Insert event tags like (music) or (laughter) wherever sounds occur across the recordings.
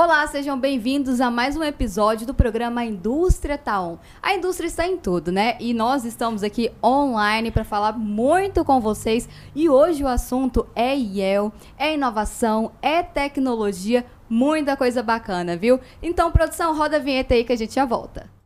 Olá, sejam bem-vindos a mais um episódio do programa Indústria Taon. Tá a indústria está em tudo, né? E nós estamos aqui online para falar muito com vocês. E hoje o assunto é IEL, é inovação, é tecnologia, muita coisa bacana, viu? Então, produção, roda a vinheta aí que a gente já volta.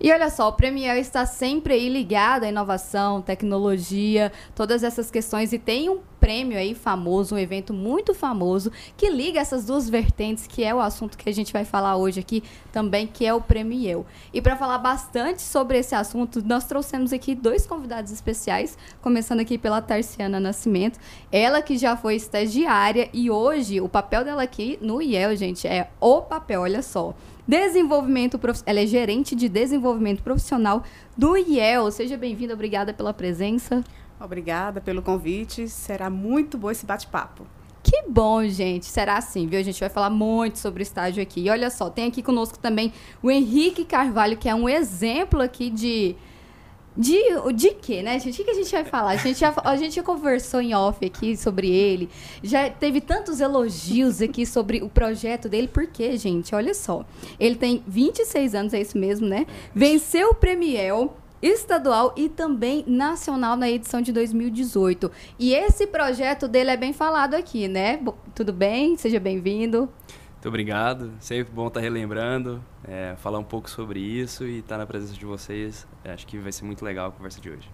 E olha só, o Premier está sempre aí ligado à inovação, tecnologia, todas essas questões e tem um prêmio aí famoso, um evento muito famoso que liga essas duas vertentes, que é o assunto que a gente vai falar hoje aqui também, que é o Prêmio E para falar bastante sobre esse assunto, nós trouxemos aqui dois convidados especiais, começando aqui pela Tarciana Nascimento, ela que já foi estagiária e hoje o papel dela aqui no IEL, gente, é o papel, olha só. Desenvolvimento Ela é gerente de desenvolvimento profissional do IEL. Seja bem-vinda, obrigada pela presença. Obrigada pelo convite. Será muito bom esse bate-papo. Que bom, gente. Será assim, viu? A gente vai falar muito sobre o estágio aqui. E olha só, tem aqui conosco também o Henrique Carvalho, que é um exemplo aqui de de, de quê, né, gente? O que a gente vai falar? A gente, já, a gente já conversou em off aqui sobre ele. Já teve tantos elogios aqui sobre o projeto dele. Por quê, gente? Olha só. Ele tem 26 anos, é isso mesmo, né? Venceu o Premiel estadual e também nacional na edição de 2018. E esse projeto dele é bem falado aqui, né? Tudo bem? Seja bem-vindo. Muito obrigado. Sempre bom estar relembrando, é, falar um pouco sobre isso e estar na presença de vocês. É, acho que vai ser muito legal a conversa de hoje.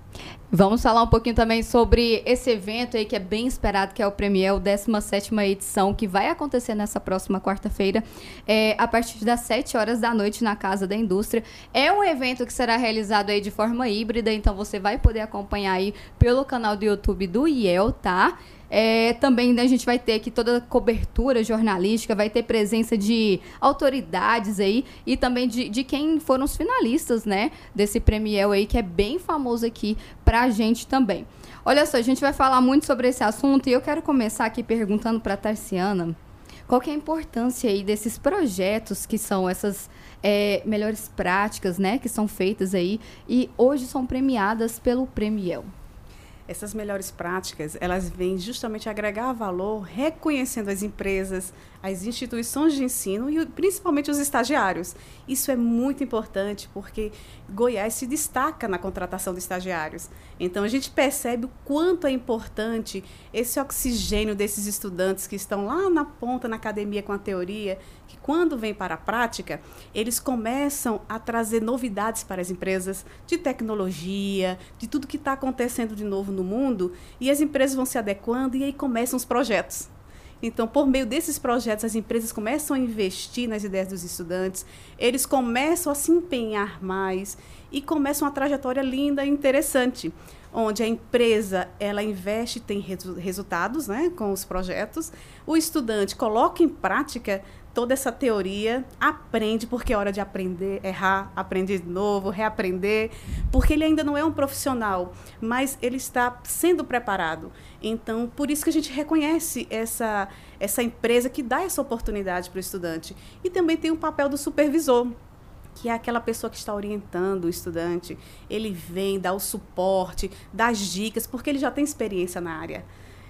Vamos falar um pouquinho também sobre esse evento aí que é bem esperado, que é o Premier, o 17 edição, que vai acontecer nessa próxima quarta-feira, é, a partir das 7 horas da noite na Casa da Indústria. É um evento que será realizado aí de forma híbrida, então você vai poder acompanhar aí pelo canal do YouTube do IEL, tá? É, também né, a gente vai ter aqui toda a cobertura jornalística, vai ter presença de autoridades aí e também de, de quem foram os finalistas, né? Desse Premiel aí, que é bem famoso aqui pra gente também. Olha só, a gente vai falar muito sobre esse assunto e eu quero começar aqui perguntando para Tarciana qual que é a importância aí desses projetos que são essas é, melhores práticas, né, que são feitas aí e hoje são premiadas pelo Premiel. Essas melhores práticas, elas vêm justamente agregar valor, reconhecendo as empresas, as instituições de ensino e principalmente os estagiários. Isso é muito importante porque Goiás se destaca na contratação de estagiários. Então a gente percebe o quanto é importante esse oxigênio desses estudantes que estão lá na ponta na academia com a teoria, que quando vem para a prática, eles começam a trazer novidades para as empresas de tecnologia, de tudo que está acontecendo de novo no mundo, e as empresas vão se adequando e aí começam os projetos. Então, por meio desses projetos, as empresas começam a investir nas ideias dos estudantes, eles começam a se empenhar mais e começam uma trajetória linda e interessante, onde a empresa ela investe e tem resu resultados né, com os projetos, o estudante coloca em prática toda essa teoria, aprende, porque é hora de aprender, errar, aprender de novo, reaprender, porque ele ainda não é um profissional, mas ele está sendo preparado. Então, por isso que a gente reconhece essa, essa empresa que dá essa oportunidade para o estudante. E também tem o papel do supervisor, que é aquela pessoa que está orientando o estudante. Ele vem, dá o suporte, dá as dicas, porque ele já tem experiência na área.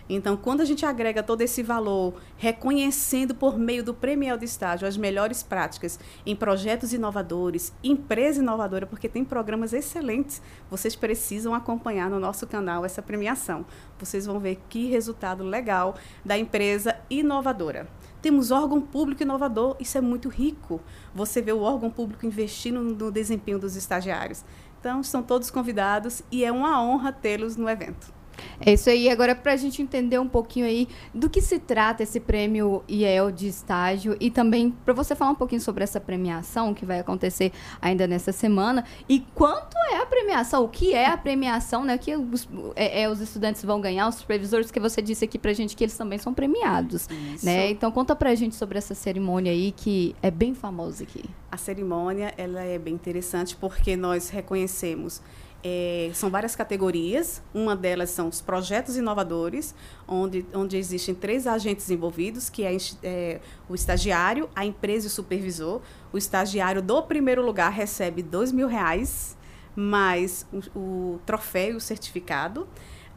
Então, quando a gente agrega todo esse valor, reconhecendo por meio do Premiel de Estágio as melhores práticas em projetos inovadores, empresa inovadora, porque tem programas excelentes, vocês precisam acompanhar no nosso canal essa premiação. Vocês vão ver que resultado legal da empresa inovadora. Temos órgão público inovador, isso é muito rico. Você vê o órgão público investindo no desempenho dos estagiários. Então, estão todos convidados e é uma honra tê-los no evento. É isso aí. Agora, para a gente entender um pouquinho aí do que se trata esse prêmio IEL de estágio e também para você falar um pouquinho sobre essa premiação que vai acontecer ainda nessa semana e quanto é a premiação, o que é a premiação, né? O que os, é, é, os estudantes vão ganhar, os supervisores que você disse aqui para a gente que eles também são premiados, isso. né? Então, conta para a gente sobre essa cerimônia aí que é bem famosa aqui. A cerimônia, ela é bem interessante porque nós reconhecemos é, são várias categorias. Uma delas são os projetos inovadores, onde, onde existem três agentes envolvidos, que é, é o estagiário, a empresa e o supervisor. O estagiário do primeiro lugar recebe dois mil reais mais o, o troféu, o certificado.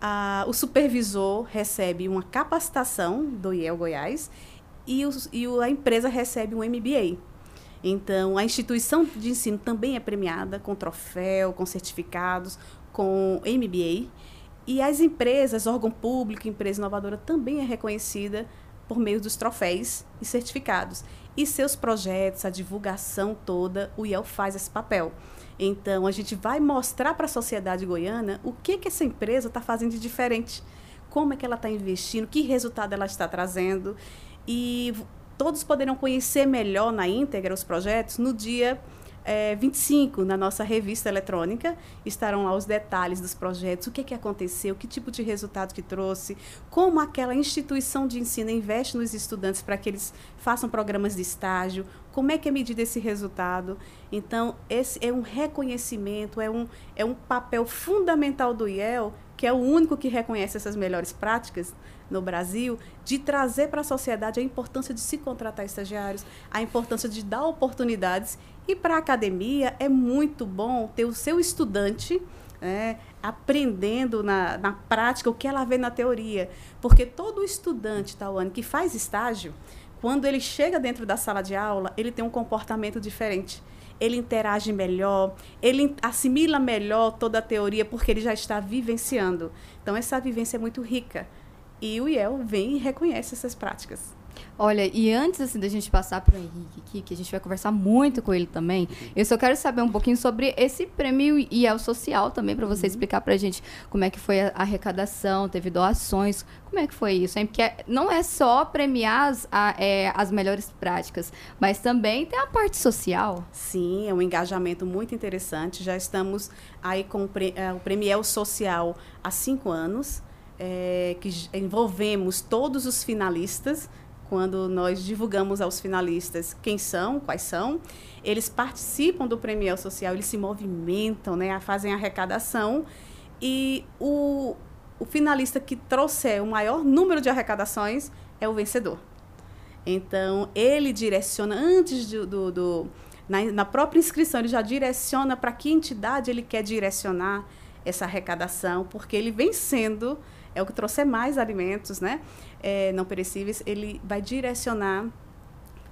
Ah, o supervisor recebe uma capacitação do IEL Goiás e, os, e a empresa recebe um MBA. Então, a instituição de ensino também é premiada com troféu, com certificados, com MBA. E as empresas, órgão público, empresa inovadora, também é reconhecida por meio dos troféus e certificados. E seus projetos, a divulgação toda, o IEL faz esse papel. Então, a gente vai mostrar para a sociedade goiana o que, que essa empresa está fazendo de diferente, como é que ela está investindo, que resultado ela está trazendo. E todos poderão conhecer melhor na íntegra os projetos no dia é, 25, na nossa revista eletrônica, estarão lá os detalhes dos projetos, o que, que aconteceu, que tipo de resultado que trouxe, como aquela instituição de ensino investe nos estudantes para que eles façam programas de estágio, como é que é medido esse resultado. Então, esse é um reconhecimento, é um, é um papel fundamental do IEL, que é o único que reconhece essas melhores práticas, no Brasil, de trazer para a sociedade a importância de se contratar estagiários, a importância de dar oportunidades. E para a academia é muito bom ter o seu estudante é, aprendendo na, na prática o que ela vê na teoria. Porque todo estudante, Tawane, que faz estágio, quando ele chega dentro da sala de aula, ele tem um comportamento diferente ele interage melhor, ele assimila melhor toda a teoria porque ele já está vivenciando. Então essa vivência é muito rica. E o IEL vem e reconhece essas práticas. Olha, e antes assim, da gente passar para o Henrique aqui, que a gente vai conversar muito com ele também, eu só quero saber um pouquinho sobre esse prêmio IEL Social também, para você uhum. explicar para a gente como é que foi a arrecadação, teve doações, como é que foi isso, hein? Porque não é só premiar as, a, é, as melhores práticas, mas também tem a parte social. Sim, é um engajamento muito interessante. Já estamos aí com o, pre, é, o Prêmio Social há cinco anos é, que envolvemos todos os finalistas. Quando nós divulgamos aos finalistas quem são, quais são, eles participam do Premiel Social, eles se movimentam, né, fazem arrecadação e o, o finalista que trouxer o maior número de arrecadações é o vencedor. Então, ele direciona, antes do, do, do na, na, própria inscrição, ele já direciona para que entidade ele quer direcionar essa arrecadação, porque ele vem sendo é o que trouxer mais alimentos né, é, não perecíveis, ele vai direcionar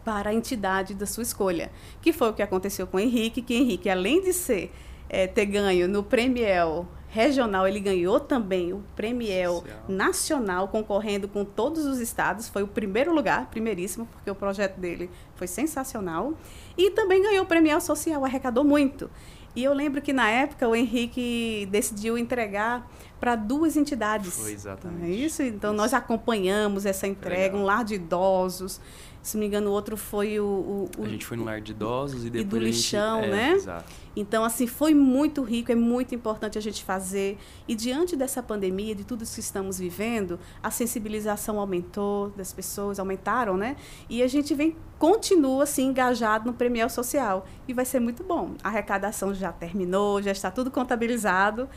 para a entidade da sua escolha. Que foi o que aconteceu com o Henrique, que Henrique, além de ser é, ter ganho no Premiel regional, ele ganhou também o Premiel nacional, concorrendo com todos os estados. Foi o primeiro lugar, primeiríssimo, porque o projeto dele foi sensacional. E também ganhou o Premiel Social, arrecadou muito. E eu lembro que na época o Henrique decidiu entregar para duas entidades. Foi exatamente. é isso? Então isso. nós acompanhamos essa entrega, um lar de idosos. Se não me engano, o outro foi o, o, o A gente foi no lar de idosos e depois. E do lixão, gente, é, né? Exato. Então, assim, foi muito rico, é muito importante a gente fazer. E diante dessa pandemia, de tudo isso que estamos vivendo, a sensibilização aumentou das pessoas, aumentaram, né? E a gente vem, continua, assim, engajado no Premiel Social. E vai ser muito bom. A arrecadação já terminou, já está tudo contabilizado.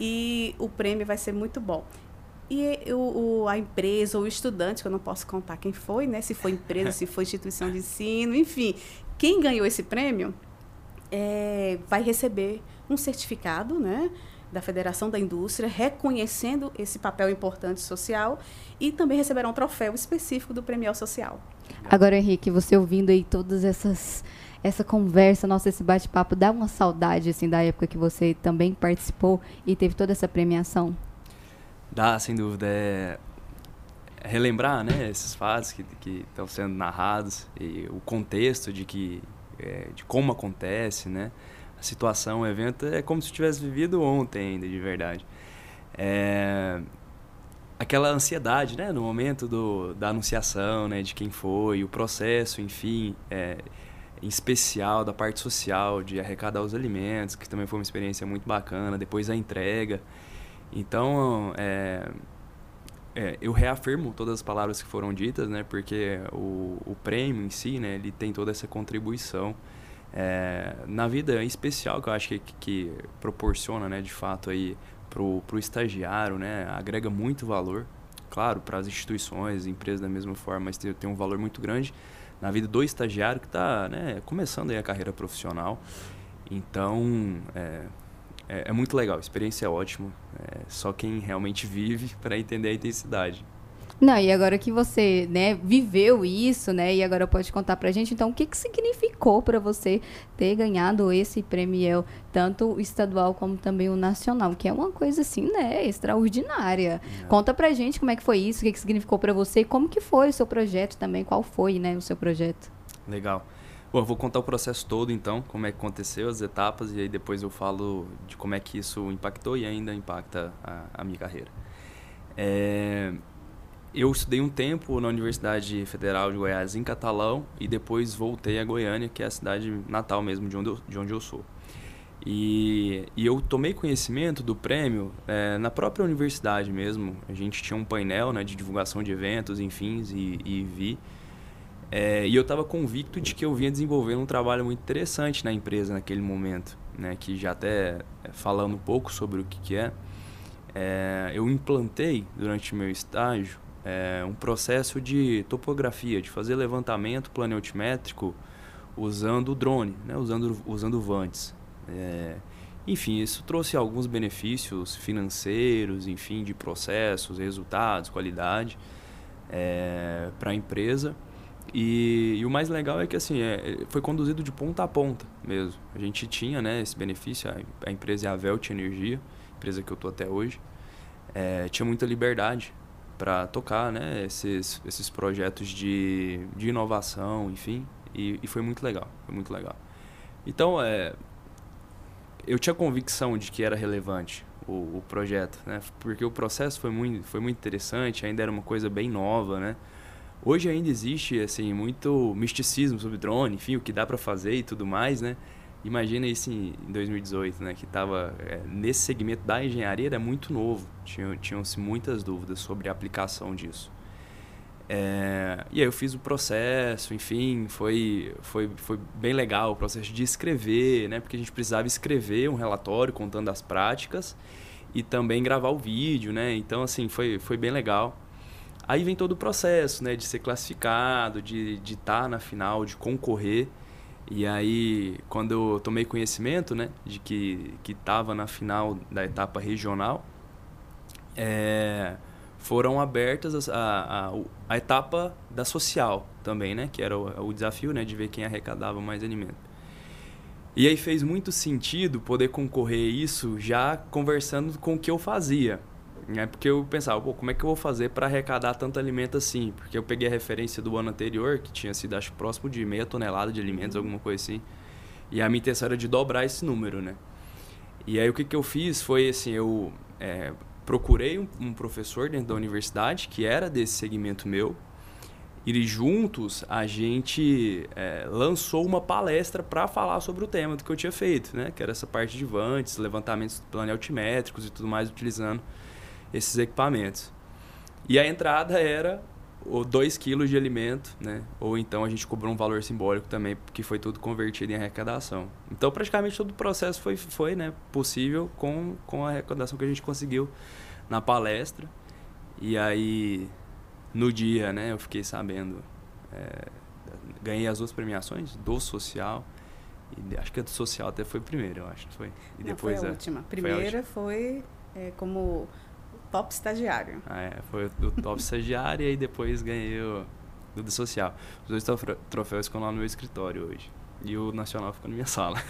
E o prêmio vai ser muito bom. E o, o, a empresa ou o estudante, que eu não posso contar quem foi, né? Se foi empresa, se foi instituição de ensino, enfim. Quem ganhou esse prêmio é, vai receber um certificado, né? da Federação da Indústria, reconhecendo esse papel importante social e também receberá um troféu específico do Premial Social. Agora, Henrique, você ouvindo aí todas essas essa conversa, nossa, esse bate-papo, dá uma saudade assim da época que você também participou e teve toda essa premiação? Dá, sem dúvida. É relembrar, né, esses fatos que que estão sendo narrados e o contexto de que é, de como acontece, né? A situação, o evento é como se tivesse vivido ontem ainda, de verdade. É, aquela ansiedade, né, no momento do, da anunciação, né, de quem foi, o processo, enfim, é, em especial da parte social, de arrecadar os alimentos, que também foi uma experiência muito bacana, depois a entrega. Então, é, é, eu reafirmo todas as palavras que foram ditas, né? Porque o, o prêmio em si, né? Ele tem toda essa contribuição é, na vida especial que eu acho que, que proporciona, né? De fato aí pro, pro estagiário, né? Agrega muito valor, claro, para as instituições, empresas da mesma forma, mas tem, tem um valor muito grande na vida do estagiário que está né, começando aí a carreira profissional. Então, é, é, é, muito legal, a experiência é ótima. É só quem realmente vive (laughs) para entender a intensidade. Não, e agora que você, né, viveu isso, né, e agora pode contar pra gente, então, o que que significou para você ter ganhado esse prêmio, tanto o estadual como também o nacional, que é uma coisa, assim, né, extraordinária. É. Conta pra gente como é que foi isso, o que que significou para você e como que foi o seu projeto também, qual foi, né, o seu projeto. Legal. Bom, eu vou contar o processo todo, então, como é que aconteceu, as etapas, e aí depois eu falo de como é que isso impactou e ainda impacta a, a minha carreira. É, eu estudei um tempo na Universidade Federal de Goiás em Catalão e depois voltei a Goiânia, que é a cidade natal mesmo de onde eu, de onde eu sou. E, e eu tomei conhecimento do prêmio é, na própria universidade mesmo. A gente tinha um painel né, de divulgação de eventos, enfim, e, e vi é, e eu estava convicto de que eu vinha desenvolvendo um trabalho muito interessante na empresa naquele momento, né? Que já até é, falando um pouco sobre o que, que é, é, eu implantei durante o meu estágio é, um processo de topografia, de fazer levantamento planetimétrico usando o drone, né? usando, usando vantes. É, enfim, isso trouxe alguns benefícios financeiros, enfim, de processos, resultados, qualidade é, para a empresa. E, e, o mais legal é que assim é, foi conduzido de ponta a ponta mesmo. A gente tinha né, esse benefício, a, a empresa é a Velt Energia, empresa que eu estou até hoje, é, tinha muita liberdade para tocar né, esses, esses projetos de, de inovação, enfim, e, e foi muito legal, foi muito legal. Então, é, eu tinha convicção de que era relevante o, o projeto, né, porque o processo foi muito, foi muito interessante, ainda era uma coisa bem nova, né, Hoje ainda existe assim muito misticismo sobre drone, enfim, o que dá para fazer e tudo mais, né? Imagina isso em 2018, né? Que estava é, nesse segmento da engenharia era muito novo, tinham tinham-se muitas dúvidas sobre a aplicação disso. É, e aí eu fiz o processo, enfim, foi, foi, foi bem legal o processo de escrever, né? Porque a gente precisava escrever um relatório contando as práticas e também gravar o vídeo, né? Então, assim, foi, foi bem legal. Aí vem todo o processo, né? De ser classificado, de estar tá na final, de concorrer. E aí, quando eu tomei conhecimento, né? De que estava na final da etapa regional, é, foram abertas a, a, a, etapa da social também, né? Que era o, o desafio, né? De ver quem arrecadava mais alimento. E aí fez muito sentido poder concorrer isso já conversando com o que eu fazia. É porque eu pensava, pô, como é que eu vou fazer para arrecadar tanto alimento assim? Porque eu peguei a referência do ano anterior, que tinha sido, acho, próximo de meia tonelada de alimentos, alguma coisa assim. E a minha intenção era de dobrar esse número, né? E aí o que, que eu fiz foi, assim, eu é, procurei um, um, professor dentro da universidade, que era desse segmento meu, e juntos a gente é, lançou uma palestra para falar sobre o tema do que eu tinha feito, né? Que era essa parte de vantes, levantamentos planetimétricos e tudo mais, utilizando esses equipamentos. E a entrada era 2 quilos de alimento, né? Ou então a gente cobrou um valor simbólico também, porque foi tudo convertido em arrecadação. Então praticamente todo o processo foi, foi né, possível com, com a arrecadação que a gente conseguiu na palestra. E aí, no dia, né, eu fiquei sabendo. É, ganhei as duas premiações, do social. E acho que a do social até foi primeiro, eu acho. Foi. E Não, depois foi a, última. A primeira foi, foi é, como top estagiário. Ah, é, foi o top estagiário e aí depois ganhei o do social. Os dois troféus ficam lá no meu escritório hoje. E o nacional ficou na minha sala.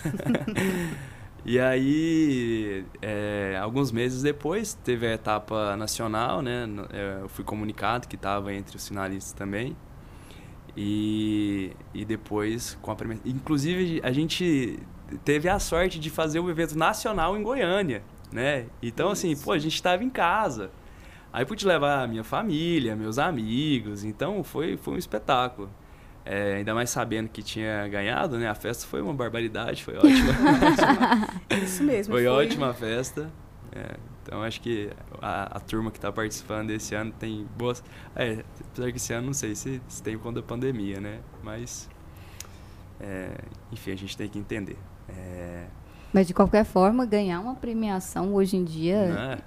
(laughs) e aí, é, alguns meses depois, teve a etapa nacional, né? É, eu fui comunicado que estava entre os finalistas também. E, e depois, com a primeira... Inclusive, a gente teve a sorte de fazer o evento nacional em Goiânia né? Então, assim, Isso. assim, pô, a gente estava em casa. Aí pude levar a minha família, meus amigos, então foi, foi um espetáculo. É, ainda mais sabendo que tinha ganhado, né? A festa foi uma barbaridade, foi (laughs) ótima. Isso mesmo. Foi, foi. ótima a festa. É, então acho que a, a turma que está participando desse ano tem boas. É, apesar que esse ano não sei se, se tem conta da pandemia, né? Mas é, enfim, a gente tem que entender. É, mas de qualquer forma, ganhar uma premiação hoje em dia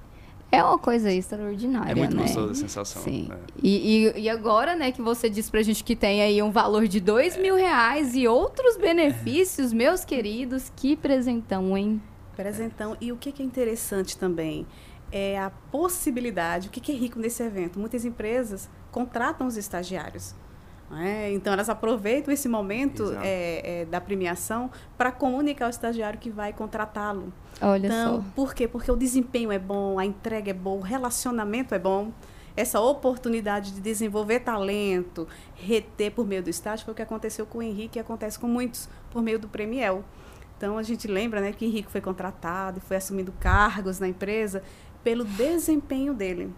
é, é uma coisa extraordinária, É muito né? gostosa a sensação. Sim. É. E, e, e, agora, né, que você disse pra gente que tem aí um valor de dois mil reais e outros benefícios, meus queridos, que presentão, hein? Presentão. E o que, que é interessante também é a possibilidade, o que, que é rico nesse evento? Muitas empresas contratam os estagiários. É, então, elas aproveitam esse momento é, é, da premiação para comunicar ao estagiário que vai contratá-lo. Olha então, só. por quê? Porque o desempenho é bom, a entrega é boa, o relacionamento é bom. Essa oportunidade de desenvolver talento, reter por meio do estágio, foi o que aconteceu com o Henrique e acontece com muitos por meio do Premiel. Então, a gente lembra né, que o Henrique foi contratado e foi assumindo cargos na empresa pelo desempenho dele.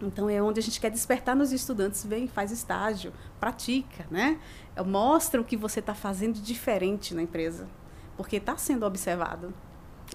Então é onde a gente quer despertar nos estudantes, vem, faz estágio, pratica, né? Mostra o que você está fazendo de diferente na empresa, porque está sendo observado.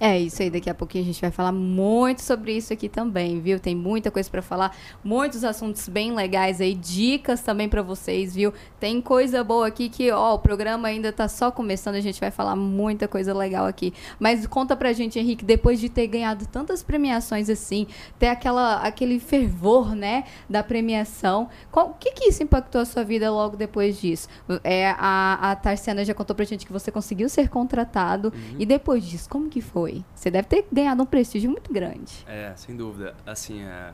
É isso aí, daqui a pouquinho a gente vai falar muito sobre isso aqui também, viu? Tem muita coisa para falar, muitos assuntos bem legais aí, dicas também para vocês, viu? Tem coisa boa aqui que, ó, o programa ainda tá só começando, a gente vai falar muita coisa legal aqui. Mas conta pra gente, Henrique, depois de ter ganhado tantas premiações assim, ter aquela aquele fervor, né, da premiação, o que que isso impactou a sua vida logo depois disso? É a a Tarciana já contou pra gente que você conseguiu ser contratado uhum. e depois disso, como que foi? Foi? Você deve ter ganhado um prestígio muito grande. É, sem dúvida. Assim, é,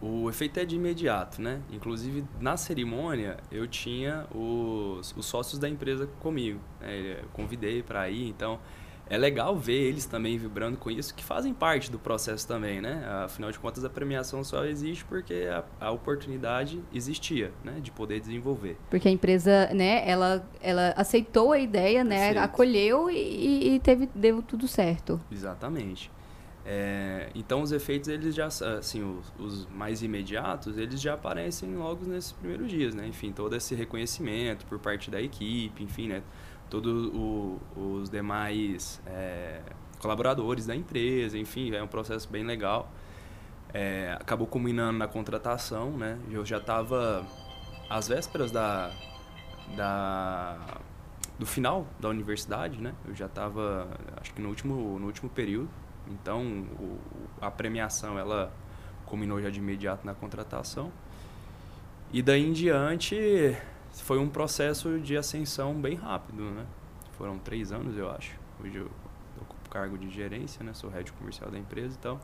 o efeito é de imediato, né? Inclusive, na cerimônia, eu tinha os, os sócios da empresa comigo. Né? Eu convidei para ir, então é legal ver eles também vibrando com isso, que fazem parte do processo também, né? Afinal de contas, a premiação só existe porque a, a oportunidade existia, né? De poder desenvolver. Porque a empresa, né? Ela, ela aceitou a ideia, né? Perfeito. Acolheu e, e, teve, deu tudo certo. Exatamente. É, então, os efeitos, eles já, assim, os, os, mais imediatos, eles já aparecem logo nesses primeiros dias, né? Enfim, todo esse reconhecimento por parte da equipe, enfim, né? Todos os demais é, colaboradores da empresa, enfim, é um processo bem legal. É, acabou culminando na contratação, né? Eu já estava às vésperas da, da do final da universidade, né? Eu já estava, acho que no último no último período. Então, o, a premiação ela culminou já de imediato na contratação. E daí em diante foi um processo de ascensão bem rápido, né? Foram três anos, eu acho. Hoje eu ocupo cargo de gerência, né? Sou head comercial da empresa, então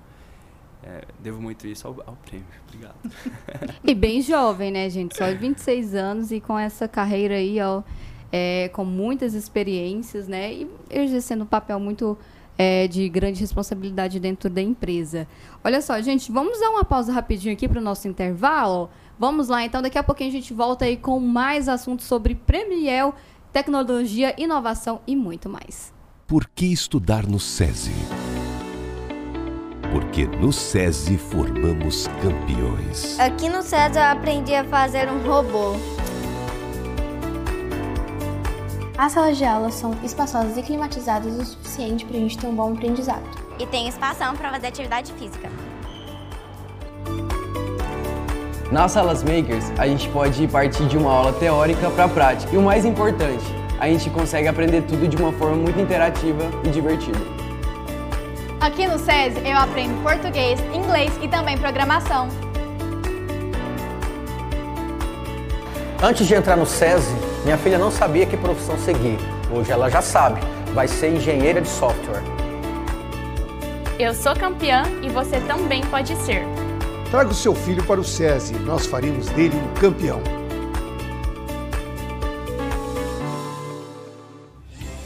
é, devo muito isso ao, ao prêmio. Obrigado. (laughs) e bem jovem, né, gente? Só 26 anos e com essa carreira aí, ó, é, com muitas experiências, né? E exercendo um papel muito é, de grande responsabilidade dentro da empresa. Olha só, gente, vamos dar uma pausa rapidinho aqui para o nosso intervalo. Vamos lá, então daqui a pouquinho a gente volta aí com mais assuntos sobre Premiel, tecnologia, inovação e muito mais. Por que estudar no SESI? Porque no SESI formamos campeões. Aqui no SESI eu aprendi a fazer um robô. As salas de aula são espaçosas e climatizadas o suficiente para a gente ter um bom aprendizado. E tem espaço para fazer atividade física. Nas salas makers, a gente pode partir de uma aula teórica para a prática. E o mais importante, a gente consegue aprender tudo de uma forma muito interativa e divertida. Aqui no SESI eu aprendo português, inglês e também programação. Antes de entrar no SESI, minha filha não sabia que profissão seguir. Hoje ela já sabe, vai ser engenheira de software. Eu sou campeã e você também pode ser. Traga o seu filho para o SESI, nós faremos dele um campeão.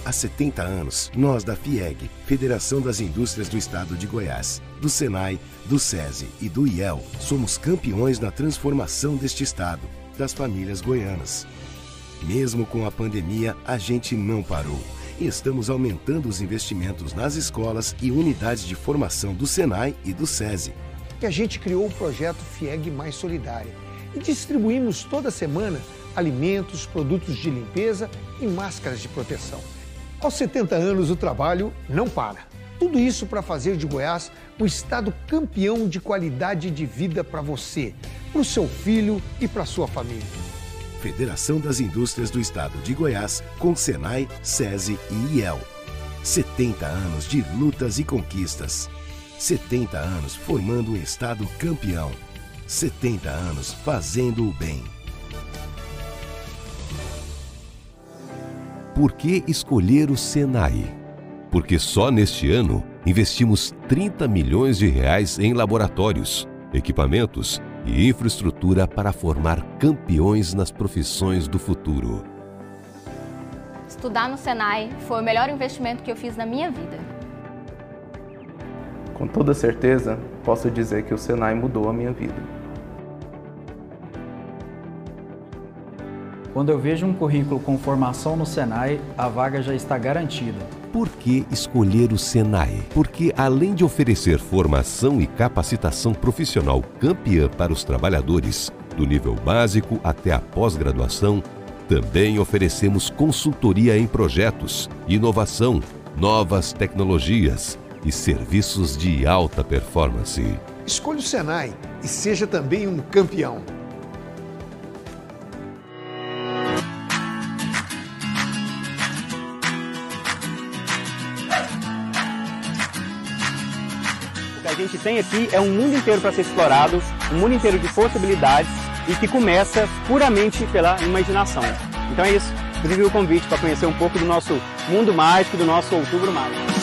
Há 70 anos, nós da FIEG, Federação das Indústrias do Estado de Goiás, do SENAI, do SESI e do IEL, somos campeões na transformação deste Estado, das famílias goianas. Mesmo com a pandemia, a gente não parou e estamos aumentando os investimentos nas escolas e unidades de formação do SENAI e do SESI que a gente criou o projeto FIEG Mais Solidária e distribuímos toda semana alimentos, produtos de limpeza e máscaras de proteção. Aos 70 anos, o trabalho não para. Tudo isso para fazer de Goiás um estado campeão de qualidade de vida para você, para o seu filho e para sua família. Federação das Indústrias do Estado de Goiás, com Senai, SESI e IEL. 70 anos de lutas e conquistas. 70 anos formando um Estado campeão. 70 anos fazendo o bem. Por que escolher o Senai? Porque só neste ano investimos 30 milhões de reais em laboratórios, equipamentos e infraestrutura para formar campeões nas profissões do futuro. Estudar no Senai foi o melhor investimento que eu fiz na minha vida. Com toda certeza, posso dizer que o Senai mudou a minha vida. Quando eu vejo um currículo com formação no Senai, a vaga já está garantida. Por que escolher o Senai? Porque, além de oferecer formação e capacitação profissional campeã para os trabalhadores, do nível básico até a pós-graduação, também oferecemos consultoria em projetos, inovação, novas tecnologias e serviços de alta performance. Escolha o Senai e seja também um campeão. gente tem aqui é um mundo inteiro para ser explorado, um mundo inteiro de possibilidades e que começa puramente pela imaginação. Então é isso. Inclusive o convite para conhecer um pouco do nosso mundo mágico, do nosso outubro mágico.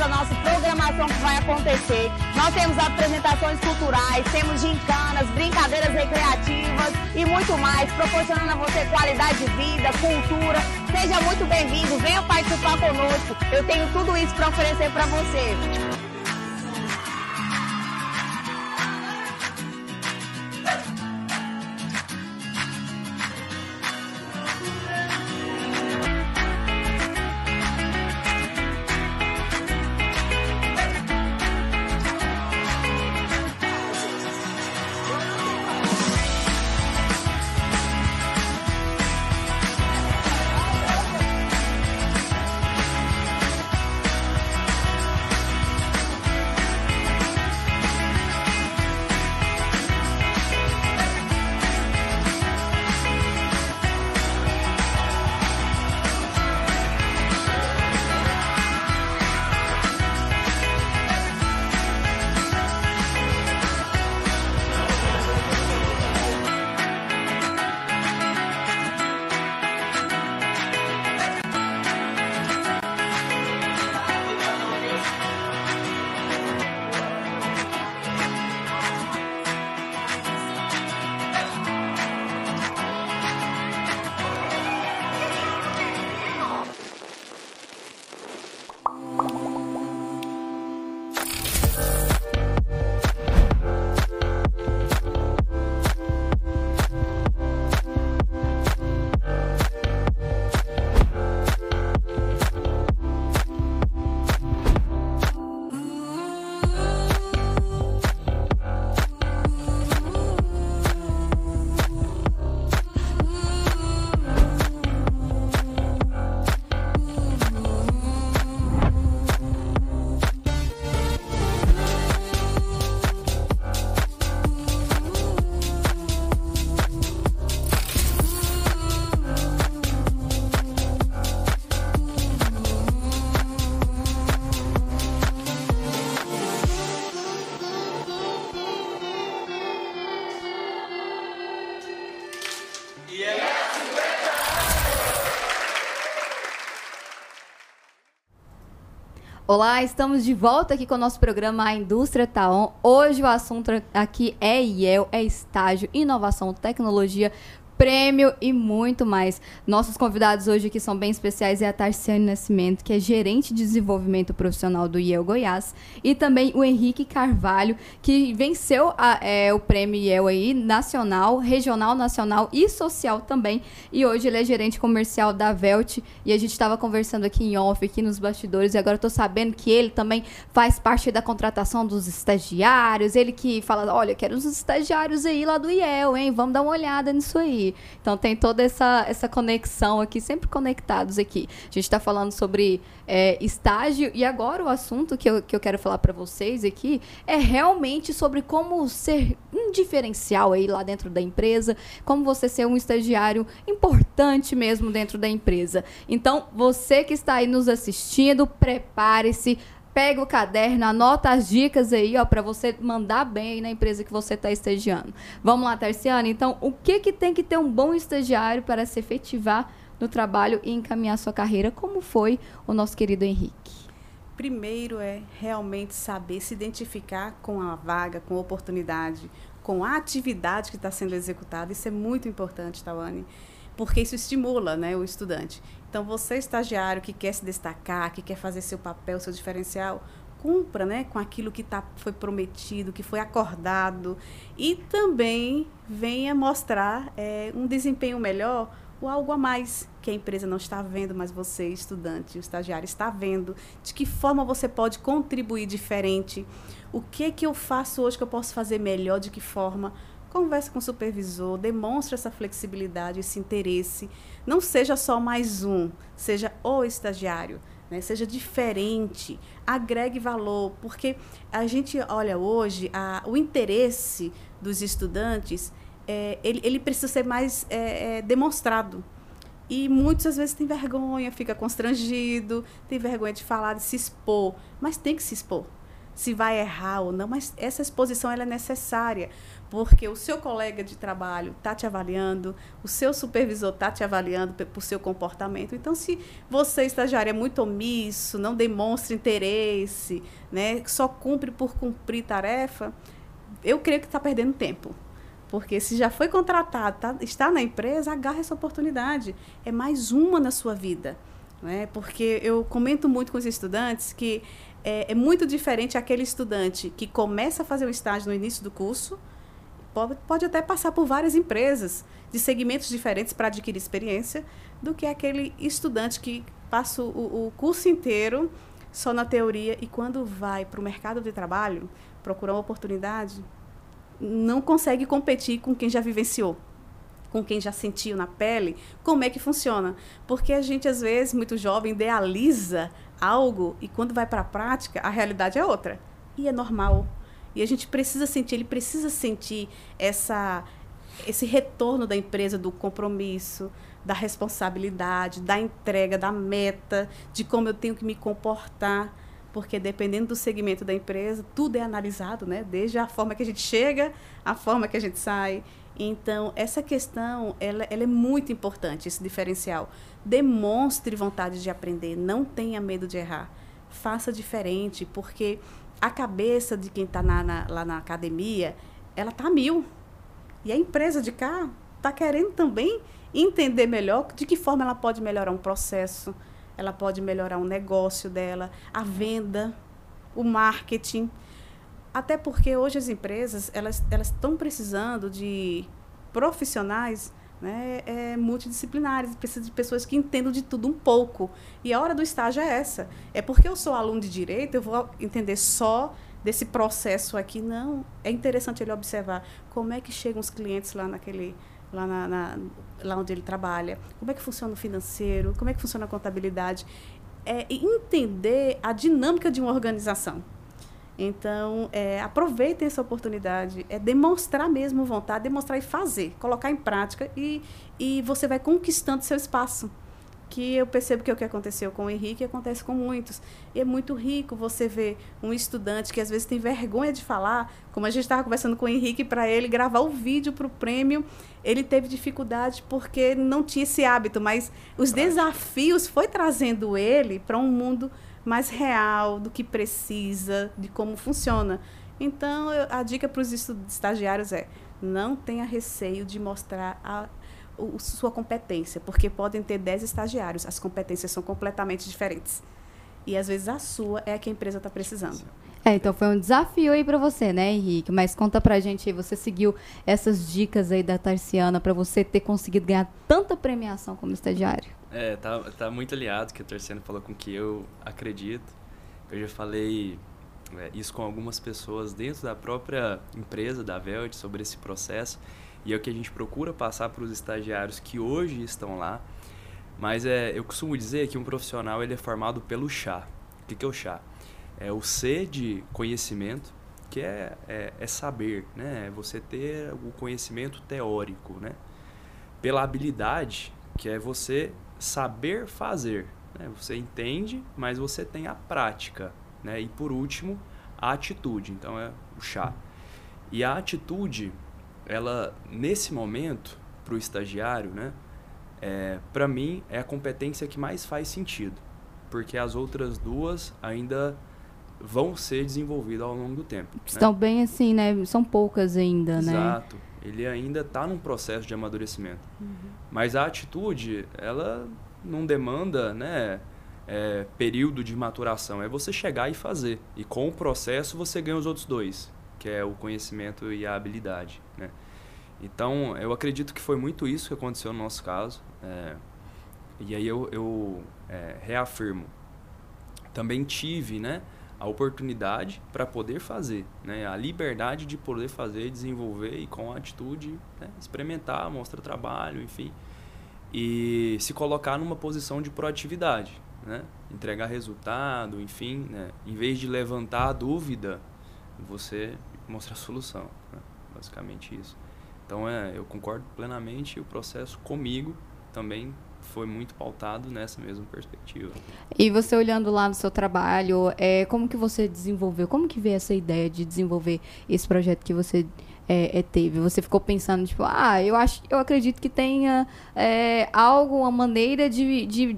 Toda a nossa programação que vai acontecer. Nós temos apresentações culturais, temos gincanas, brincadeiras recreativas e muito mais, proporcionando a você qualidade de vida, cultura. Seja muito bem-vindo, venha participar conosco. Eu tenho tudo isso para oferecer para você. Olá, estamos de volta aqui com o nosso programa A Indústria Taon. Tá Hoje o assunto aqui é IEL, é estágio, inovação, tecnologia, prêmio e muito mais. Nossos convidados hoje aqui são bem especiais, é a Tarciane Nascimento, que é gerente de desenvolvimento profissional do IEL Goiás, e também o Henrique Carvalho, que venceu a, é, o prêmio IEL aí, nacional, regional, nacional e social também, e hoje ele é gerente comercial da Velt, e a gente estava conversando aqui em off, aqui nos bastidores, e agora tô sabendo que ele também faz parte da contratação dos estagiários, ele que fala, olha, quero os estagiários aí lá do IEL, hein, vamos dar uma olhada nisso aí. Então tem toda essa, essa conexão aqui, sempre conectados aqui. A gente está falando sobre é, estágio e agora o assunto que eu, que eu quero falar para vocês aqui é realmente sobre como ser um diferencial aí lá dentro da empresa, como você ser um estagiário importante mesmo dentro da empresa. Então, você que está aí nos assistindo, prepare-se, pega o caderno, anota as dicas aí, ó, para você mandar bem aí na empresa que você está estagiando. Vamos lá, Tarciana? Então, o que que tem que ter um bom estagiário para se efetivar no trabalho e encaminhar sua carreira, como foi o nosso querido Henrique? Primeiro é realmente saber se identificar com a vaga, com a oportunidade, com a atividade que está sendo executada. Isso é muito importante, Tawane, porque isso estimula né, o estudante. Então, você, estagiário que quer se destacar, que quer fazer seu papel, seu diferencial, cumpra né, com aquilo que tá, foi prometido, que foi acordado, e também venha mostrar é, um desempenho melhor o algo a mais que a empresa não está vendo, mas você, estudante, o estagiário, está vendo. De que forma você pode contribuir diferente? O que que eu faço hoje que eu posso fazer melhor? De que forma? Converse com o supervisor, demonstre essa flexibilidade, esse interesse. Não seja só mais um, seja o estagiário. Né? Seja diferente, agregue valor, porque a gente olha hoje a, o interesse dos estudantes é, ele, ele, precisa ser mais é, é, demonstrado. E muitas vezes tem vergonha, fica constrangido, tem vergonha de falar, de se expor. Mas tem que se expor. Se vai errar ou não, mas essa exposição ela é necessária, porque o seu colega de trabalho está te avaliando, o seu supervisor está te avaliando por seu comportamento. Então, se você, estagiário, é muito omisso, não demonstra interesse, né, só cumpre por cumprir tarefa, eu creio que está perdendo tempo. Porque se já foi contratado, tá, está na empresa, agarre essa oportunidade. É mais uma na sua vida. Né? Porque eu comento muito com os estudantes que é, é muito diferente aquele estudante que começa a fazer o estágio no início do curso, pode, pode até passar por várias empresas de segmentos diferentes para adquirir experiência, do que aquele estudante que passa o, o curso inteiro só na teoria e quando vai para o mercado de trabalho procurar uma oportunidade, não consegue competir com quem já vivenciou, com quem já sentiu na pele como é que funciona. Porque a gente, às vezes, muito jovem, idealiza algo e quando vai para a prática, a realidade é outra. E é normal. E a gente precisa sentir, ele precisa sentir essa, esse retorno da empresa, do compromisso, da responsabilidade, da entrega, da meta, de como eu tenho que me comportar porque dependendo do segmento da empresa, tudo é analisado, né? Desde a forma que a gente chega, a forma que a gente sai. Então, essa questão, ela, ela é muito importante, esse diferencial. Demonstre vontade de aprender, não tenha medo de errar. Faça diferente, porque a cabeça de quem está lá na academia, ela está mil. E a empresa de cá está querendo também entender melhor de que forma ela pode melhorar um processo, ela pode melhorar o negócio dela, a venda, o marketing. Até porque hoje as empresas elas elas estão precisando de profissionais né, é, multidisciplinares, precisa de pessoas que entendam de tudo um pouco. E a hora do estágio é essa. É porque eu sou aluno de direito, eu vou entender só desse processo aqui. Não, é interessante ele observar como é que chegam os clientes lá naquele lá, na, na, lá onde ele trabalha, como é que funciona o financeiro, como é que funciona a contabilidade, é entender a dinâmica de uma organização. Então, é, aproveitem essa oportunidade, é demonstrar mesmo vontade, demonstrar e fazer, colocar em prática e, e você vai conquistando seu espaço que eu percebo que é o que aconteceu com o Henrique acontece com muitos. E é muito rico você ver um estudante que às vezes tem vergonha de falar, como a gente estava conversando com o Henrique para ele gravar o vídeo para o prêmio, ele teve dificuldade porque não tinha esse hábito, mas os desafios foi trazendo ele para um mundo mais real do que precisa, de como funciona. Então, eu, a dica para os estagiários é: não tenha receio de mostrar a o, sua competência, porque podem ter 10 estagiários, as competências são completamente diferentes. E às vezes a sua é a que a empresa está precisando. É, então foi um desafio aí para você, né, Henrique? Mas conta pra gente aí, você seguiu essas dicas aí da Tarciana para você ter conseguido ganhar tanta premiação como estagiário? É, tá, tá muito aliado que a Tarciana falou com que eu acredito. Eu já falei é, isso com algumas pessoas dentro da própria empresa da Velt sobre esse processo. E é o que a gente procura passar para os estagiários que hoje estão lá. Mas é, eu costumo dizer que um profissional ele é formado pelo chá. O que, que é o chá? É o C de conhecimento, que é, é, é saber, né? É você ter o conhecimento teórico, né? Pela habilidade, que é você saber fazer. Né? Você entende, mas você tem a prática, né? E por último, a atitude. Então é o chá. E a atitude, ela nesse momento para o estagiário, né? É, para mim é a competência que mais faz sentido, porque as outras duas ainda vão ser desenvolvidas ao longo do tempo. Né? Estão né? bem assim, né? São poucas ainda, Exato. né? Exato. Ele ainda está num processo de amadurecimento. Uhum. Mas a atitude, ela não demanda, né? É, período de maturação. É você chegar e fazer. E com o processo você ganha os outros dois, que é o conhecimento e a habilidade, né? Então, eu acredito que foi muito isso que aconteceu no nosso caso. É, e aí eu, eu é, reafirmo. Também tive, né? A oportunidade para poder fazer, né? a liberdade de poder fazer, desenvolver e com a atitude né? experimentar, mostrar trabalho, enfim, e se colocar numa posição de proatividade, né? entregar resultado, enfim, né? em vez de levantar a dúvida, você mostra a solução, né? basicamente isso. Então é, eu concordo plenamente o processo comigo também foi muito pautado nessa mesma perspectiva. E você olhando lá no seu trabalho, é, como que você desenvolveu, como que veio essa ideia de desenvolver esse projeto que você é, é, teve? Você ficou pensando, tipo, ah, eu, acho, eu acredito que tenha é, algo, uma maneira de, de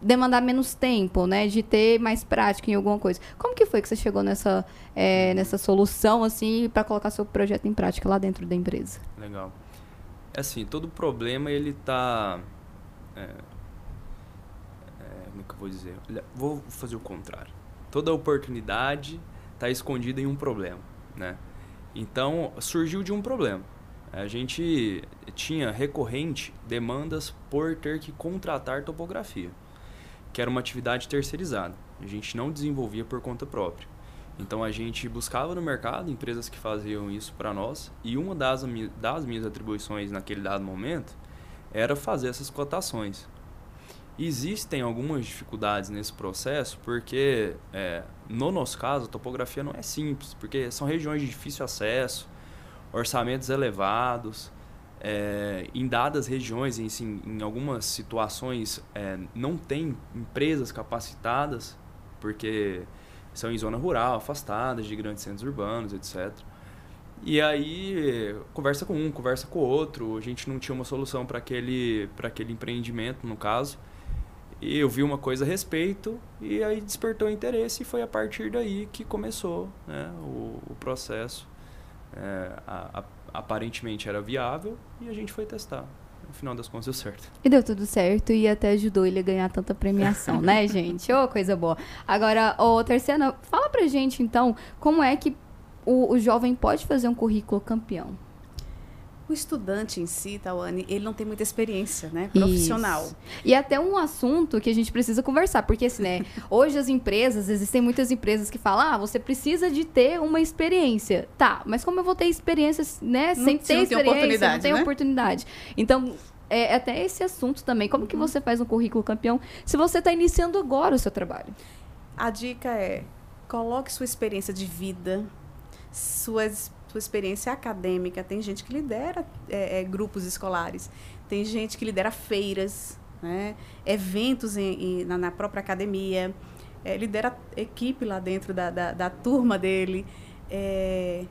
demandar menos tempo, né? De ter mais prática em alguma coisa. Como que foi que você chegou nessa, é, nessa solução, assim, para colocar seu projeto em prática lá dentro da empresa? Legal. É assim, todo problema, ele tá é, é, como é que eu vou dizer? Vou fazer o contrário. Toda oportunidade está escondida em um problema, né? Então, surgiu de um problema. A gente tinha recorrente demandas por ter que contratar topografia, que era uma atividade terceirizada. A gente não desenvolvia por conta própria. Então a gente buscava no mercado empresas que faziam isso para nós e uma das, das minhas atribuições naquele dado momento era fazer essas cotações. Existem algumas dificuldades nesse processo, porque é, no nosso caso a topografia não é simples, porque são regiões de difícil acesso, orçamentos elevados, é, em dadas regiões, em, assim, em algumas situações, é, não tem empresas capacitadas, porque são em zona rural, afastadas de grandes centros urbanos, etc. E aí, conversa com um, conversa com o outro. A gente não tinha uma solução para aquele, aquele empreendimento, no caso. E eu vi uma coisa a respeito e aí despertou interesse e foi a partir daí que começou né, o, o processo. É, a, a, aparentemente era viável e a gente foi testar. No final das contas deu certo. E deu tudo certo e até ajudou ele a ganhar tanta premiação, né, (laughs) gente? Ô, oh, coisa boa. Agora, ô, oh, Terceira, fala pra gente então como é que o, o jovem pode fazer um currículo campeão? O estudante em si, Tawane, ele não tem muita experiência, né, profissional. Isso. E é até um assunto que a gente precisa conversar, porque assim, né, (laughs) hoje as empresas, existem muitas empresas que falam: "Ah, você precisa de ter uma experiência". Tá, mas como eu vou ter experiência, né, não, sem ter não experiência, oportunidade, não tem né? oportunidade. Então, é até esse assunto também. Como uhum. que você faz um currículo campeão se você está iniciando agora o seu trabalho? A dica é: coloque sua experiência de vida, suas, sua experiência acadêmica. Tem gente que lidera é, é, grupos escolares, tem gente que lidera feiras, né? eventos em, em, na, na, própria academia, é, lidera equipe lá dentro da, da, da turma dele. É,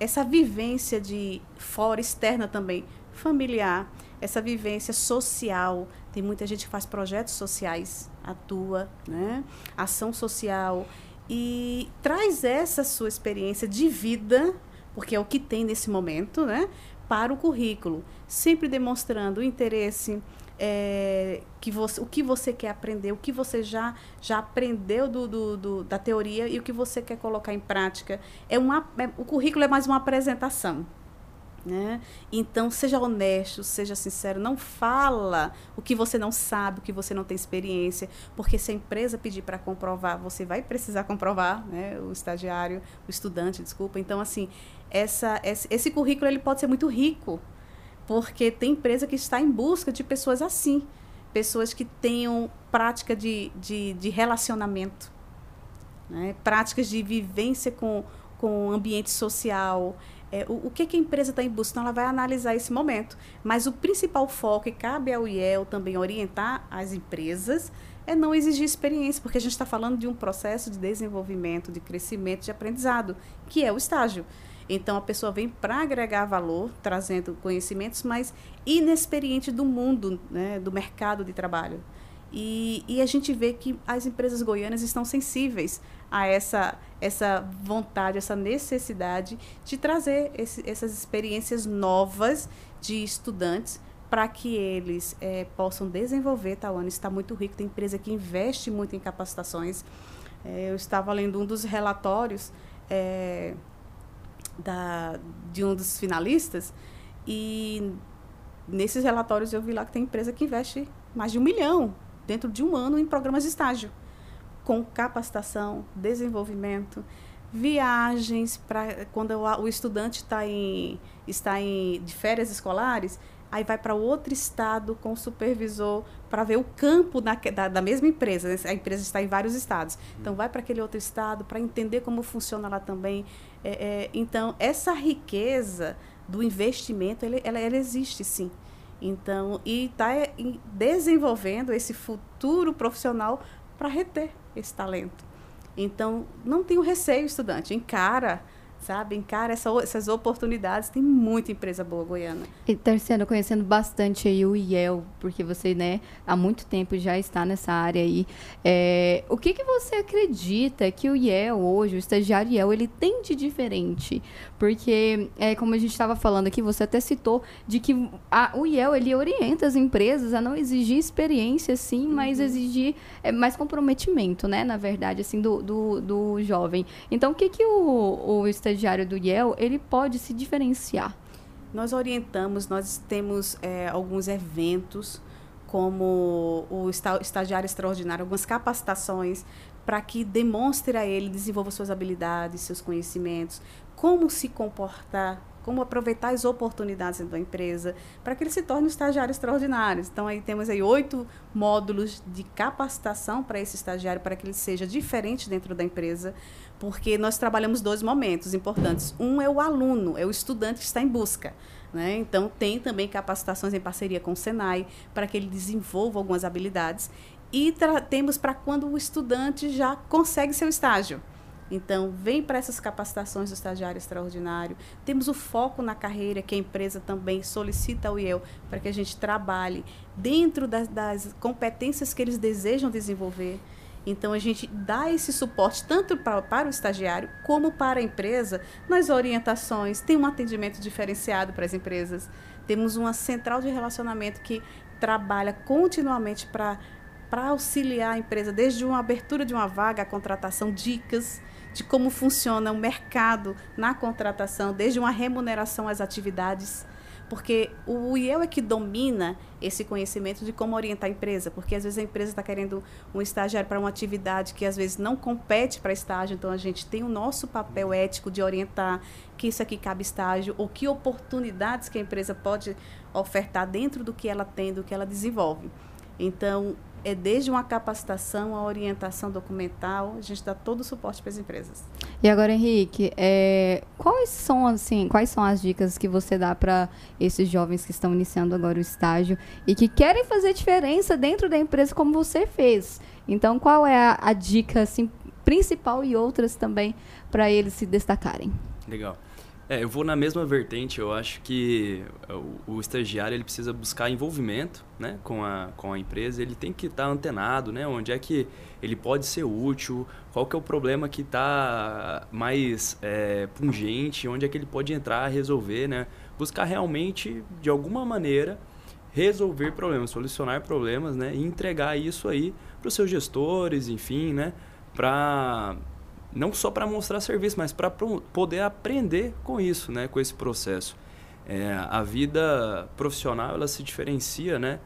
essa vivência de fora, externa também, familiar, essa vivência social. Tem muita gente que faz projetos sociais, atua, né? Ação social e traz essa sua experiência de vida, porque é o que tem nesse momento, né, para o currículo, sempre demonstrando o interesse, é, que você, o que você quer aprender, o que você já, já aprendeu do, do, do da teoria e o que você quer colocar em prática. É uma, é, o currículo é mais uma apresentação. Né? Então, seja honesto, seja sincero, não fala o que você não sabe, o que você não tem experiência, porque se a empresa pedir para comprovar, você vai precisar comprovar, né? o estagiário, o estudante, desculpa. Então, assim, essa, esse, esse currículo ele pode ser muito rico, porque tem empresa que está em busca de pessoas assim, pessoas que tenham prática de, de, de relacionamento, né? práticas de vivência com com ambiente social, é, o, o, que, que a empresa está em busca. Então, ela vai analisar esse momento. Mas o principal foco, e cabe ao IEL também orientar as empresas, é não exigir experiência, porque a gente está falando de um processo de desenvolvimento, de crescimento, de aprendizado, que é o estágio. Então, a pessoa vem para agregar valor, trazendo conhecimentos, mas inexperiente do mundo, né, do mercado de trabalho. E, e, a gente vê que as empresas goianas estão sensíveis a essa, essa vontade, essa necessidade de trazer esse, essas experiências novas de estudantes para que eles é, possam desenvolver. Tauane está muito rico, tem empresa que investe muito em capacitações. É, eu estava lendo um dos relatórios é, da, de um dos finalistas e nesses relatórios eu vi lá que tem empresa que investe mais de um milhão dentro de um ano em programas de estágio, com capacitação, desenvolvimento, viagens para quando o, estudante está em está em de férias escolares, aí vai para outro estado com o supervisor para ver o campo na, da, da, mesma empresa. Né? A empresa está em vários estados. Então, vai para aquele outro estado para entender como funciona lá também. É, é, então, essa riqueza do investimento, ele, ela, ela existe sim. Então, e está é, desenvolvendo esse futuro profissional para reter esse talento. Então, não tenha receio, estudante, encara sabe? Encara essa, essas oportunidades. Tem muita empresa boa goiana. E, Terceiro, conhecendo bastante aí o IEL, porque você, né, há muito tempo já está nessa área aí. É, o que, que você acredita que o IEL hoje, o estagiário IEL, ele tem de diferente? Porque, é, como a gente estava falando aqui, você até citou de que a, o IEL, ele orienta as empresas a não exigir experiência, sim, mas uhum. exigir é, mais comprometimento, né, na verdade, assim, do, do, do jovem. Então, o que, que o, o estagiário estagiário do IEL, ele pode se diferenciar? Nós orientamos, nós temos é, alguns eventos, como o estagiário extraordinário, algumas capacitações para que demonstre a ele, desenvolva suas habilidades, seus conhecimentos, como se comportar como aproveitar as oportunidades da empresa, para que ele se torne um estagiário extraordinário. Então, aí temos aí oito módulos de capacitação para esse estagiário, para que ele seja diferente dentro da empresa, porque nós trabalhamos dois momentos importantes. Um é o aluno, é o estudante que está em busca. Né? Então, tem também capacitações em parceria com o Senai, para que ele desenvolva algumas habilidades. E temos para quando o estudante já consegue seu estágio. Então, vem para essas capacitações do estagiário extraordinário. Temos o foco na carreira, que a empresa também solicita ao IEL para que a gente trabalhe dentro das, das competências que eles desejam desenvolver. Então, a gente dá esse suporte tanto para, para o estagiário como para a empresa nas orientações. Tem um atendimento diferenciado para as empresas. Temos uma central de relacionamento que trabalha continuamente para para auxiliar a empresa, desde uma abertura de uma vaga, a contratação, dicas de como funciona o mercado na contratação, desde uma remuneração às atividades. Porque o IEL é que domina esse conhecimento de como orientar a empresa, porque às vezes a empresa está querendo um estagiário para uma atividade que às vezes não compete para estágio, então a gente tem o nosso papel ético de orientar que isso aqui cabe estágio, ou que oportunidades que a empresa pode ofertar dentro do que ela tem, do que ela desenvolve. Então, é desde uma capacitação, a orientação documental, a gente dá todo o suporte para as empresas. E agora, Henrique, é, quais são assim, quais são as dicas que você dá para esses jovens que estão iniciando agora o estágio e que querem fazer diferença dentro da empresa como você fez? Então, qual é a, a dica assim, principal e outras também para eles se destacarem? Legal. É, eu vou na mesma vertente. Eu acho que o, o, estagiário ele precisa buscar envolvimento, né, com a, com a empresa. Ele tem que estar tá antenado, né, onde é que ele pode ser útil, qual que é o problema que está mais é, pungente, onde é que ele pode entrar, resolver, né, buscar realmente de alguma maneira resolver problemas, solucionar problemas, né, e entregar isso aí para os seus gestores, enfim, né, para não só para mostrar serviço, mas para poder aprender com isso, né, com esse processo. É, a vida profissional ela se diferencia, né,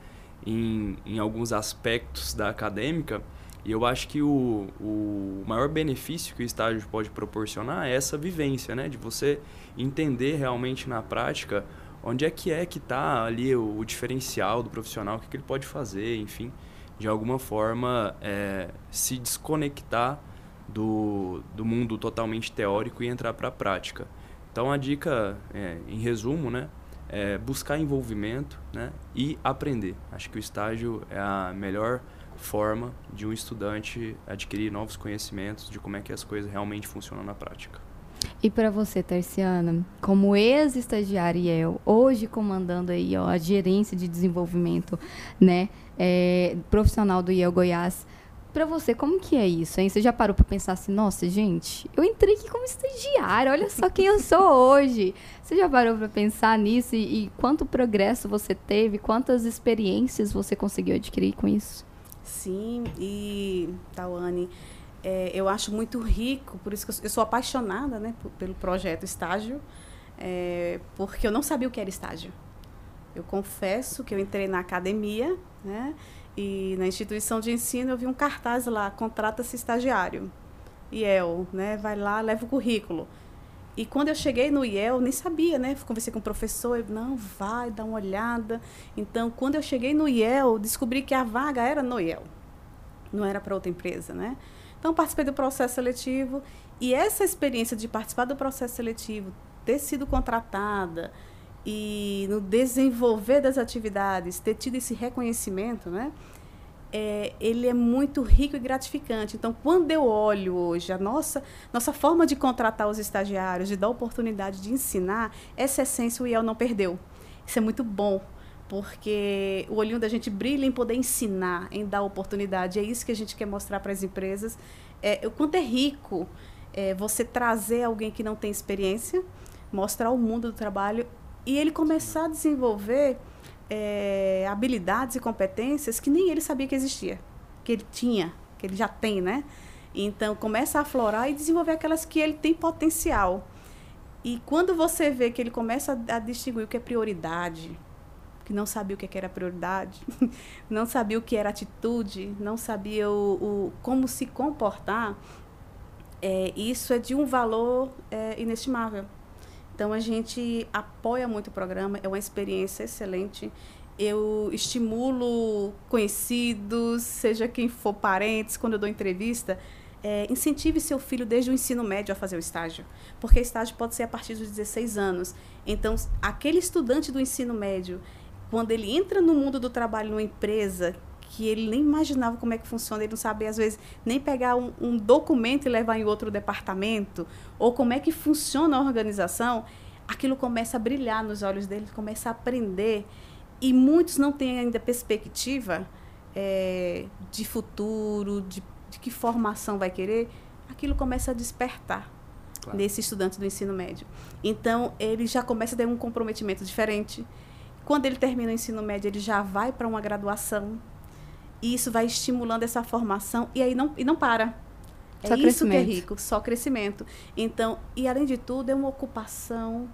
em, em alguns aspectos da acadêmica. E eu acho que o, o maior benefício que o estágio pode proporcionar é essa vivência, né, de você entender realmente na prática onde é que é que está ali o, o, diferencial do profissional, o que, que, ele pode fazer, enfim, de alguma forma é, se desconectar do, do mundo totalmente teórico e entrar para a prática. Então a dica, é, em resumo, né, é buscar envolvimento né, e aprender. Acho que o estágio é a melhor forma de um estudante adquirir novos conhecimentos de como é que as coisas realmente funcionam na prática. E para você, Terciana, como ex-estagiário hoje comandando aí ó, a gerência de desenvolvimento, né, é, profissional do IEL Goiás, para você, como que é isso, hein? Você já parou para pensar assim, nossa, gente, eu entrei aqui como estagiário, olha só quem eu sou hoje. Você já parou para pensar nisso e, e quanto progresso você teve, quantas experiências você conseguiu adquirir com isso? Sim, e Tawane, é, eu acho muito rico, por isso que eu, eu sou apaixonada né, pelo projeto Estágio, é, porque eu não sabia o que era estágio. Eu confesso que eu entrei na academia, né, e na instituição de ensino eu vi um cartaz lá, contrata-se estagiário. IEL, né, vai lá, leva o currículo. E quando eu cheguei no IEL, nem sabia, né? Conversei com o professor, não, vai, dá uma olhada. Então, quando eu cheguei no IEL, descobri que a vaga era no IEL. Não era para outra empresa, né? Então, participei do processo seletivo e essa experiência de participar do processo seletivo, ter sido contratada e no desenvolver das atividades, ter tido esse reconhecimento, né? É, ele é muito rico e gratificante. Então, quando eu olho hoje a nossa, nossa forma de contratar os estagiários, de dar oportunidade de ensinar, essa essência o IEL não perdeu. Isso é muito bom, porque o olhinho da gente brilha em poder ensinar, em dar oportunidade. É isso que a gente quer mostrar para as empresas. É, o quanto é rico é, você trazer alguém que não tem experiência, mostrar o mundo do trabalho e ele começar a desenvolver é, habilidades e competências que nem ele sabia que existia, que ele tinha, que ele já tem, né? Então começa a aflorar e desenvolver aquelas que ele tem potencial. E quando você vê que ele começa a distinguir o que é prioridade, que não sabia o que era prioridade, (laughs) não sabia o que era atitude, não sabia o, o como se comportar, é, isso é de um valor é, inestimável. Então a gente apoia muito o programa, é uma experiência excelente. Eu estimulo conhecidos, seja quem for parentes, quando eu dou entrevista, é, incentive seu filho desde o ensino médio a fazer o estágio, porque estágio pode ser a partir dos 16 anos. Então, aquele estudante do ensino médio quando ele entra no mundo do trabalho numa empresa que ele nem imaginava como é que funciona, ele não sabia, às vezes, nem pegar um, um, documento e levar em outro departamento, ou como é que funciona a organização, aquilo começa a brilhar nos olhos dele, começa a aprender. E muitos não têm ainda perspectiva é, de futuro, de, de, que formação vai querer, aquilo começa a despertar claro. nesse estudante do ensino médio. Então, ele já começa a ter um comprometimento diferente quando ele termina o ensino médio, ele já vai para uma graduação. E isso vai estimulando essa formação e aí não, e não para. É isso que é rico, só crescimento. Então, e além de tudo, é uma ocupação.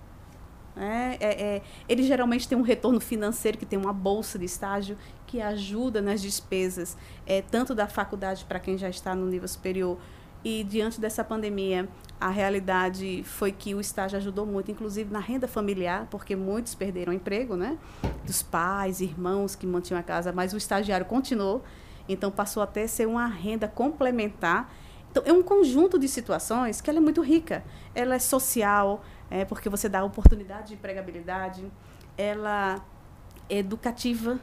Né? É, é, ele geralmente tem um retorno financeiro, que tem uma bolsa de estágio que ajuda nas despesas, é, tanto da faculdade para quem já está no nível superior. E diante dessa pandemia, a realidade foi que o estágio ajudou muito, inclusive na renda familiar, porque muitos perderam emprego, né? Dos pais, irmãos que mantinham a casa, mas o estagiário continuou, então passou até a ser uma renda complementar. Então, é um conjunto de situações que ela é muito rica. Ela é social, é, porque você dá oportunidade de empregabilidade, ela é educativa,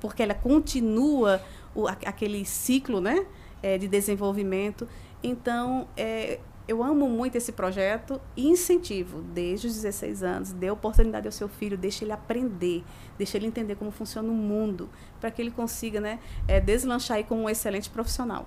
porque ela continua o, aquele ciclo né, é, de desenvolvimento. Então, é, eu amo muito esse projeto e incentivo desde os 16 anos, dê oportunidade ao seu filho, deixe ele aprender, deixe ele entender como funciona o mundo, para que ele consiga né, é, deslanchar aí como um excelente profissional.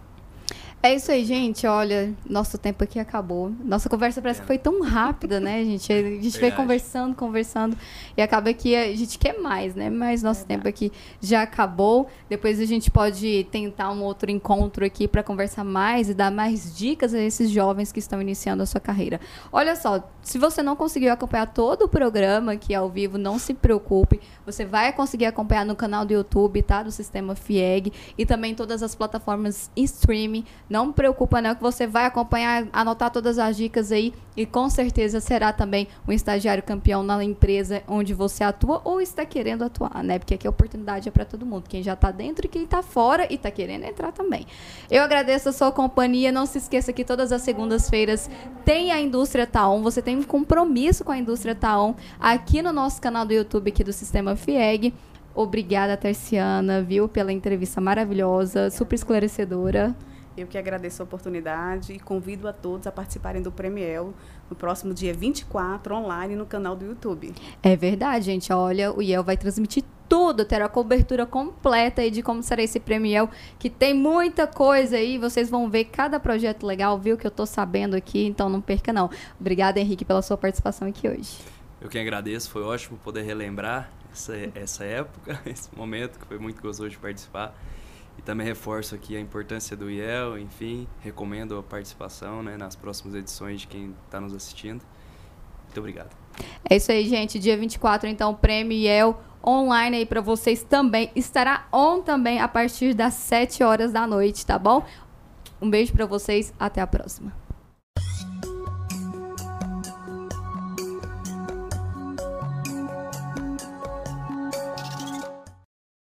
É isso aí, gente. Olha, nosso tempo aqui acabou. Nossa conversa parece que foi tão rápida, né, gente? A gente foi conversando, conversando e acaba que a gente quer mais, né? Mas nosso tempo aqui já acabou. Depois a gente pode tentar um outro encontro aqui para conversar mais e dar mais dicas a esses jovens que estão iniciando a sua carreira. Olha só, se você não conseguiu acompanhar todo o programa aqui ao vivo, não se preocupe. Você vai conseguir acompanhar no canal do YouTube, tá? Do Sistema FIEG e também todas as plataformas em streaming Não preocupa não que você vai acompanhar, anotar todas as dicas aí e com certeza será também um estagiário campeão na empresa onde você atua ou está querendo atuar, né? Porque aqui a oportunidade é para todo mundo, quem já está dentro e quem está fora e está querendo entrar também. Eu agradeço a sua companhia, não se esqueça que todas as segundas-feiras tem a Indústria Taon, você tem um compromisso com a Indústria Taon aqui no nosso canal do YouTube aqui do Sistema FIEG. Obrigada, Terciana, viu, pela entrevista maravilhosa, super esclarecedora. Eu que agradeço a oportunidade e convido a todos a participarem do Premiel no próximo dia 24, online, no canal do YouTube. É verdade, gente. Olha, o IEL vai transmitir tudo, terá cobertura completa aí de como será esse Premiel, que tem muita coisa aí, vocês vão ver cada projeto legal, viu, que eu tô sabendo aqui, então não perca não. Obrigada, Henrique, pela sua participação aqui hoje. Eu que agradeço, foi ótimo poder relembrar essa, essa época, (laughs) esse momento, que foi muito gostoso de participar. Também reforço aqui a importância do IEL, enfim, recomendo a participação né, nas próximas edições de quem está nos assistindo. Muito obrigado. É isso aí, gente. Dia 24, então, o Prêmio IEL online aí para vocês também. Estará on também a partir das 7 horas da noite, tá bom? Um beijo para vocês, até a próxima.